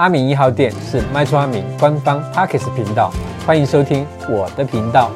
阿明一号店是麦厨阿明官方 Parkis 频道，欢迎收听我的频道。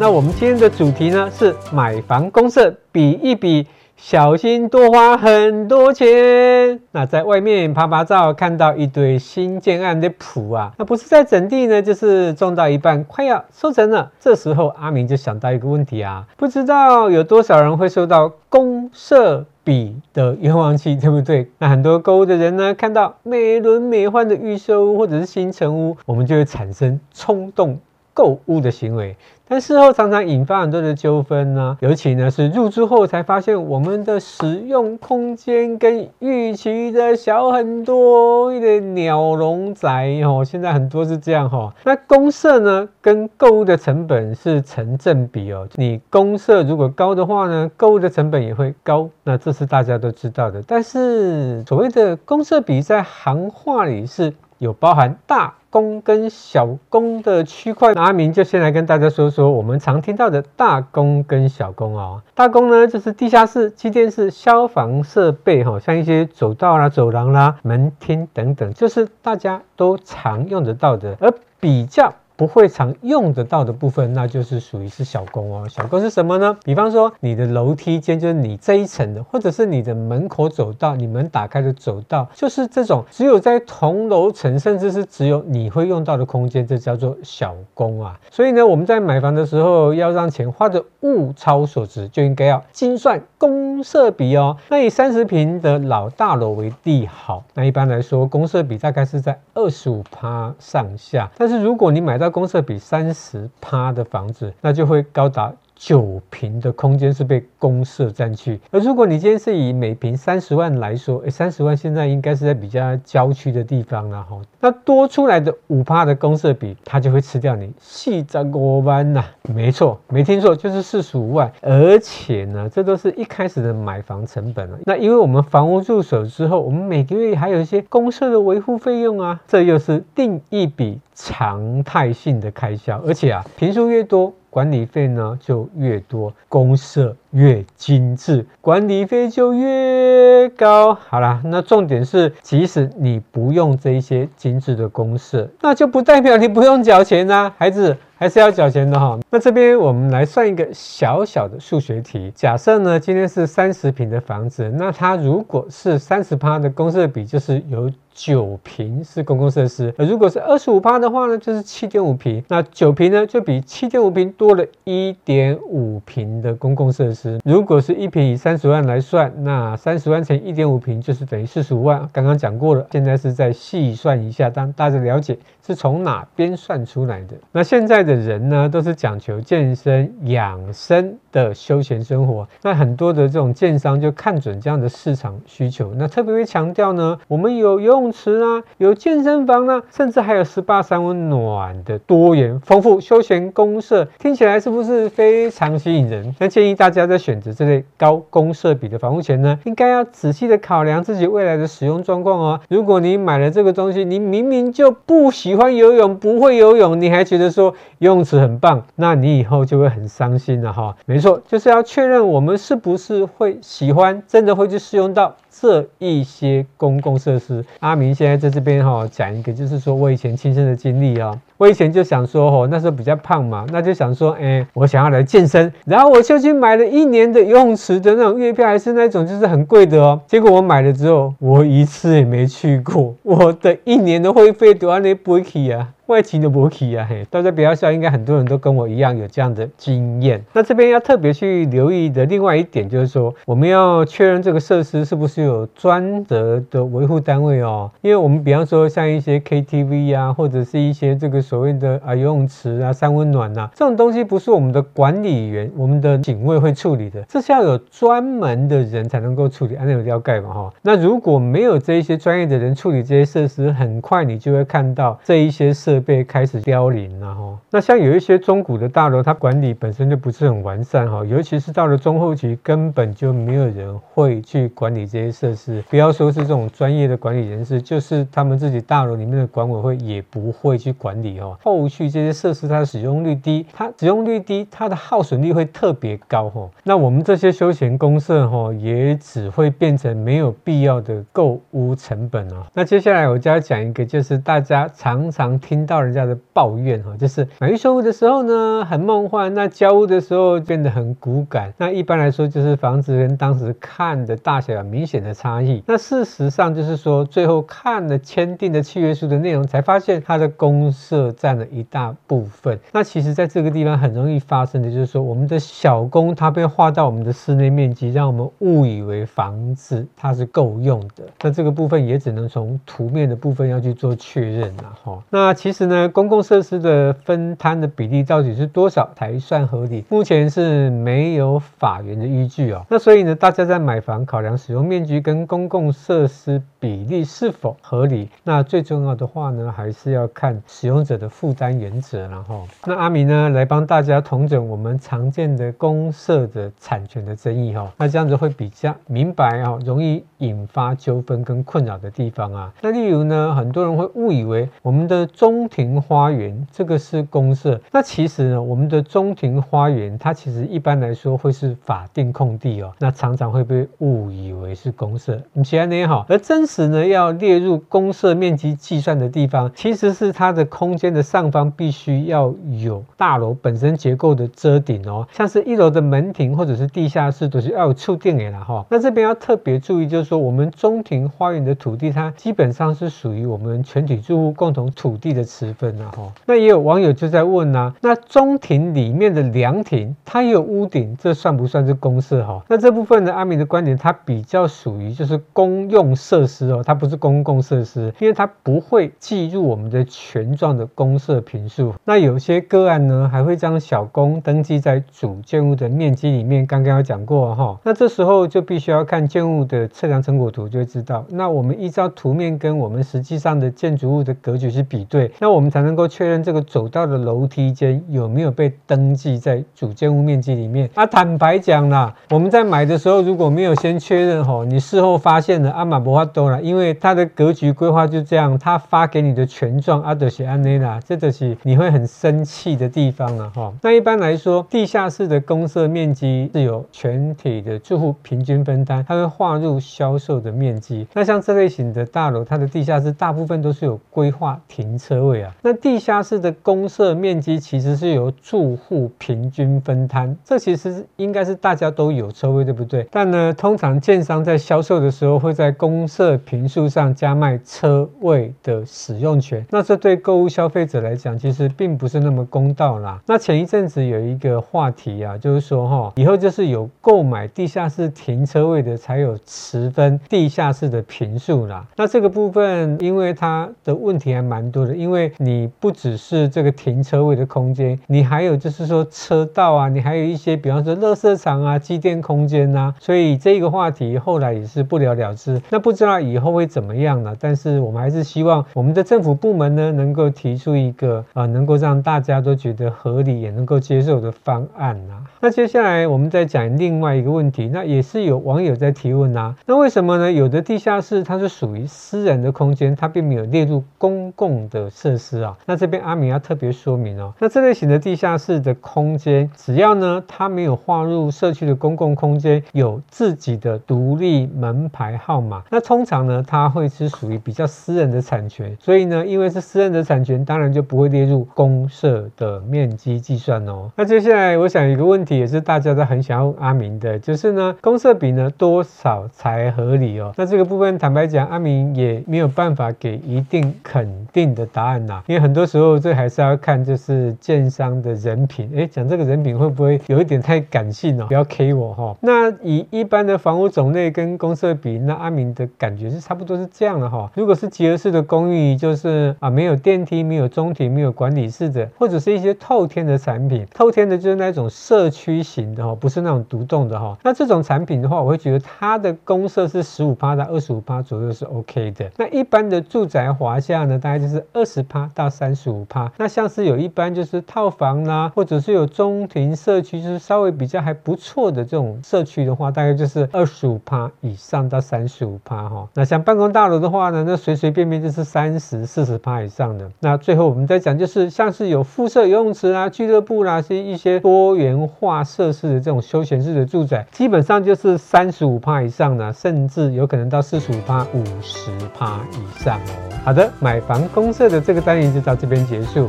那我们今天的主题呢是买房公社比一比，小心多花很多钱。那在外面拍拍照，看到一堆新建案的谱啊，那不是在整地呢，就是种到一半快要收成了。这时候阿明就想到一个问题啊，不知道有多少人会收到公社比的冤枉气，对不对？那很多购物的人呢，看到美轮美奂的预售屋或者是新成屋，我们就会产生冲动购物的行为。但事后常常引发很多的纠纷呢，尤其呢是入住后才发现我们的使用空间跟预期的小很多，一点鸟笼宅哦，现在很多是这样哈。那公设呢跟购物的成本是成正比哦，你公设如果高的话呢，购物的成本也会高，那这是大家都知道的。但是所谓的公设比在行话里是有包含大公跟小公的区块，那阿明就先来跟大家说说我们常听到的大公跟小公哦。大公呢就是地下室、机电室、消防设备哈，像一些走道啦、走廊啦、门厅等等，就是大家都常用得到的，而比较。不会常用得到的部分，那就是属于是小公哦。小公是什么呢？比方说你的楼梯间，就是你这一层的，或者是你的门口走道，你门打开的走道，就是这种只有在同楼层，甚至是只有你会用到的空间，这叫做小公啊。所以呢，我们在买房的时候，要让钱花的物超所值，就应该要精算公设比哦。那以三十平的老大楼为例，好，那一般来说，公设比大概是在二十五趴上下。但是如果你买到公设比三十趴的房子，那就会高达。九平的空间是被公社占据，而如果你今天是以每平三十万来说，诶，三十万现在应该是在比较郊区的地方了哈。那多出来的五帕的公社比，它就会吃掉你四十五万呐。没错，没听错，就是四十五万。而且呢，这都是一开始的买房成本了。那因为我们房屋入手之后，我们每个月还有一些公社的维护费用啊，这又是定一笔常态性的开销。而且啊，坪数越多。管理费呢就越多，公社越精致，管理费就越高。好啦，那重点是，即使你不用这一些精致的公社，那就不代表你不用缴钱啊，孩子。还是要缴钱的哈。那这边我们来算一个小小的数学题。假设呢，今天是三十坪的房子，那它如果是三十趴的公设比，就是有九平是公共设施；而如果是二十五趴的话呢，就是七点五坪。那九平呢，就比七点五坪多了一点五坪的公共设施。如果是一平以三十万来算，那三十万乘一点五坪就是等于四十五万。刚刚讲过了，现在是再细算一下，让大家了解是从哪边算出来的。那现在。的人呢，都是讲求健身养生的休闲生活。那很多的这种建商就看准这样的市场需求，那特别会强调呢，我们有游泳池啊，有健身房啊，甚至还有 SPA 三温暖的多元丰富休闲公社，听起来是不是非常吸引人？那建议大家在选择这类高公社比的房屋前呢，应该要仔细的考量自己未来的使用状况哦。如果你买了这个东西，你明明就不喜欢游泳，不会游泳，你还觉得说，游泳池很棒，那你以后就会很伤心了哈。没错，就是要确认我们是不是会喜欢，真的会去使用到这一些公共设施。阿明现在在这边哈讲一个，就是说我以前亲身的经历啊。我以前就想说哦，那时候比较胖嘛，那就想说，哎，我想要来健身，然后我就去买了一年的游泳池的那种月票，还是那种就是很贵的哦。结果我买了之后，我一次也没去过，我的一年的会费都按那不起啊。外勤的博企啊，嘿，大家不要笑，应该很多人都跟我一样有这样的经验。那这边要特别去留意的另外一点就是说，我们要确认这个设施是不是有专责的维护单位哦。因为我们比方说像一些 KTV 啊，或者是一些这个所谓的啊游泳池啊、三温暖呐、这种东西不是我们的管理员、我们的警卫会处理的，这是要有专门的人才能够处理，按那个要盖嘛哈。那如果没有这一些专业的人处理这些设施，很快你就会看到这一些设设备开始凋零了哈。那像有一些中古的大楼，它管理本身就不是很完善哈，尤其是到了中后期，根本就没有人会去管理这些设施。不要说是这种专业的管理人士，就是他们自己大楼里面的管委会也不会去管理哦。后续这些设施它的使用率低，它使用率低，它的耗损率会特别高哈。那我们这些休闲公社哈，也只会变成没有必要的购屋成本哦。那接下来我就要讲一个，就是大家常常听到人家的抱怨哈，就是买预售屋的时候呢很梦幻，那交屋的时候变得很骨感。那一般来说就是房子跟当时看的大小有明显的差异。那事实上就是说，最后看了签订的契约书的内容，才发现它的公设占了一大部分。那其实在这个地方很容易发生的就是说，我们的小工它被划到我们的室内面积，让我们误以为房子它是够用的。那这个部分也只能从图面的部分要去做确认了哈。那其实是呢，公共设施的分摊的比例到底是多少才算合理？目前是没有法源的依据哦。那所以呢，大家在买房考量使用面积跟公共设施比例是否合理，那最重要的话呢，还是要看使用者的负担原则。然后，那阿明呢，来帮大家统整我们常见的公设的产权的争议哈。那这样子会比较明白啊，容易引发纠纷跟困扰的地方啊。那例如呢，很多人会误以为我们的中中庭花园这个是公设，那其实呢，我们的中庭花园它其实一般来说会是法定空地哦，那常常会被误以为是公设。你其他那也好，而真实呢要列入公设面积计算的地方，其实是它的空间的上方必须要有大楼本身结构的遮顶哦，像是一楼的门庭或者是地下室都是要有触电的啦哈。那这边要特别注意，就是说我们中庭花园的土地，它基本上是属于我们全体住户共同土地的十分啊哈。那也有网友就在问呐，那中庭里面的凉亭，它也有屋顶，这算不算是公设哈？那这部分呢，阿明的观点，它比较属于就是公用设施哦，它不是公共设施，因为它不会计入我们的权状的公设坪数。那有些个案呢，还会将小工登记在主建物的面积里面。刚刚有讲过哈，那这时候就必须要看建物的测量成果图，就会知道。那我们依照图面跟我们实际上的建筑物的格局去比对，那我们才能够确认这个走道的楼梯间有没有被登记在主建物面积里面。啊，坦白讲啦，我们在买的时候如果没有先确认吼，你事后发现了阿玛博法多了，因为它的格局规划就这样，他发给你的权状阿德西安内啦，这就是你会很生气的地方了哈。那一般来说，地下室的公设面积是由全体的住户平均分担，它会划入销售的面积。那像这类型的大楼，它的地下室大部分都是有规划停车位位啊。那地下室的公设面积其实是由住户平均分摊，这其实应该是大家都有车位，对不对？但呢，通常建商在销售的时候会在公设平数上加卖车位的使用权，那这对购物消费者来讲，其实并不是那么公道啦。那前一阵子有一个话题啊，就是说哈，以后就是有购买地下室停车位的才有持分地下室的平数啦。那这个部分，因为它的问题还蛮多的，因为你不只是这个停车位的空间，你还有就是说车道啊，你还有一些比方说垃圾场啊、机电空间呐，所以这个话题后来也是不了了之。那不知道以后会怎么样呢？但是我们还是希望我们的政府部门呢，能够提出一个啊，能够让大家都觉得合理也能够接受的方案啊。那接下来我们再讲另外一个问题，那也是有网友在提问啊。那为什么呢？有的地下室它是属于私人的空间，它并没有列入公共的设施啊。那这边阿明要特别说明哦。那这类型的地下室的空间，只要呢它没有划入社区的公共空间，有自己的独立门牌号码，那通常呢它会是属于比较私人的产权。所以呢，因为是私人的产权，当然就不会列入公社的面积计算哦。那接下来我想一个问题，也是大家都很想要阿明的，就是呢公社比呢多少才合理哦？那这个部分坦白讲，阿明也没有办法给一定肯定的答案呐，因为很多时候这还是要看就是建商的人品。哎，讲这个人品会不会有一点太感性哦？不要 K 我哈。那以一般的房屋种类跟公设比，那阿明的感觉是差不多是这样的哈。如果是集合式的公寓，就是啊没有电梯、没有中庭、没有管理室的，或者是一些透天的产品，透天的就是那种社区型的哈，不是那种独栋的哈。那这种产品的话，我会觉得它的公设是十五趴到二十五趴左右是 OK 的。那一般的住宅华夏呢，大概就是二十趴到三十五趴。那像是有一般就是套房啦、或者是有中庭社区，就是稍微比较还不错的这种社区的话，大概就是二十五趴以上到三十五趴哈。那像办公大楼的话呢，那随随便便就是三十四十趴以上的。那最后我们再讲，就是像是有附设游泳池啊、俱乐部啦、是一些多元化设施的这种休闲式的住宅，基本上就是三十五趴以上的，甚至有可能到四十五趴、五十趴以上哦。好的，买房公社的这个单元就到这边结束。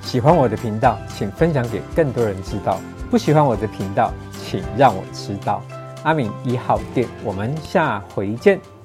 喜欢我的频道，请分享给更多人知道；不喜欢我的频道，请让我知道。阿敏一号店，我们下回见。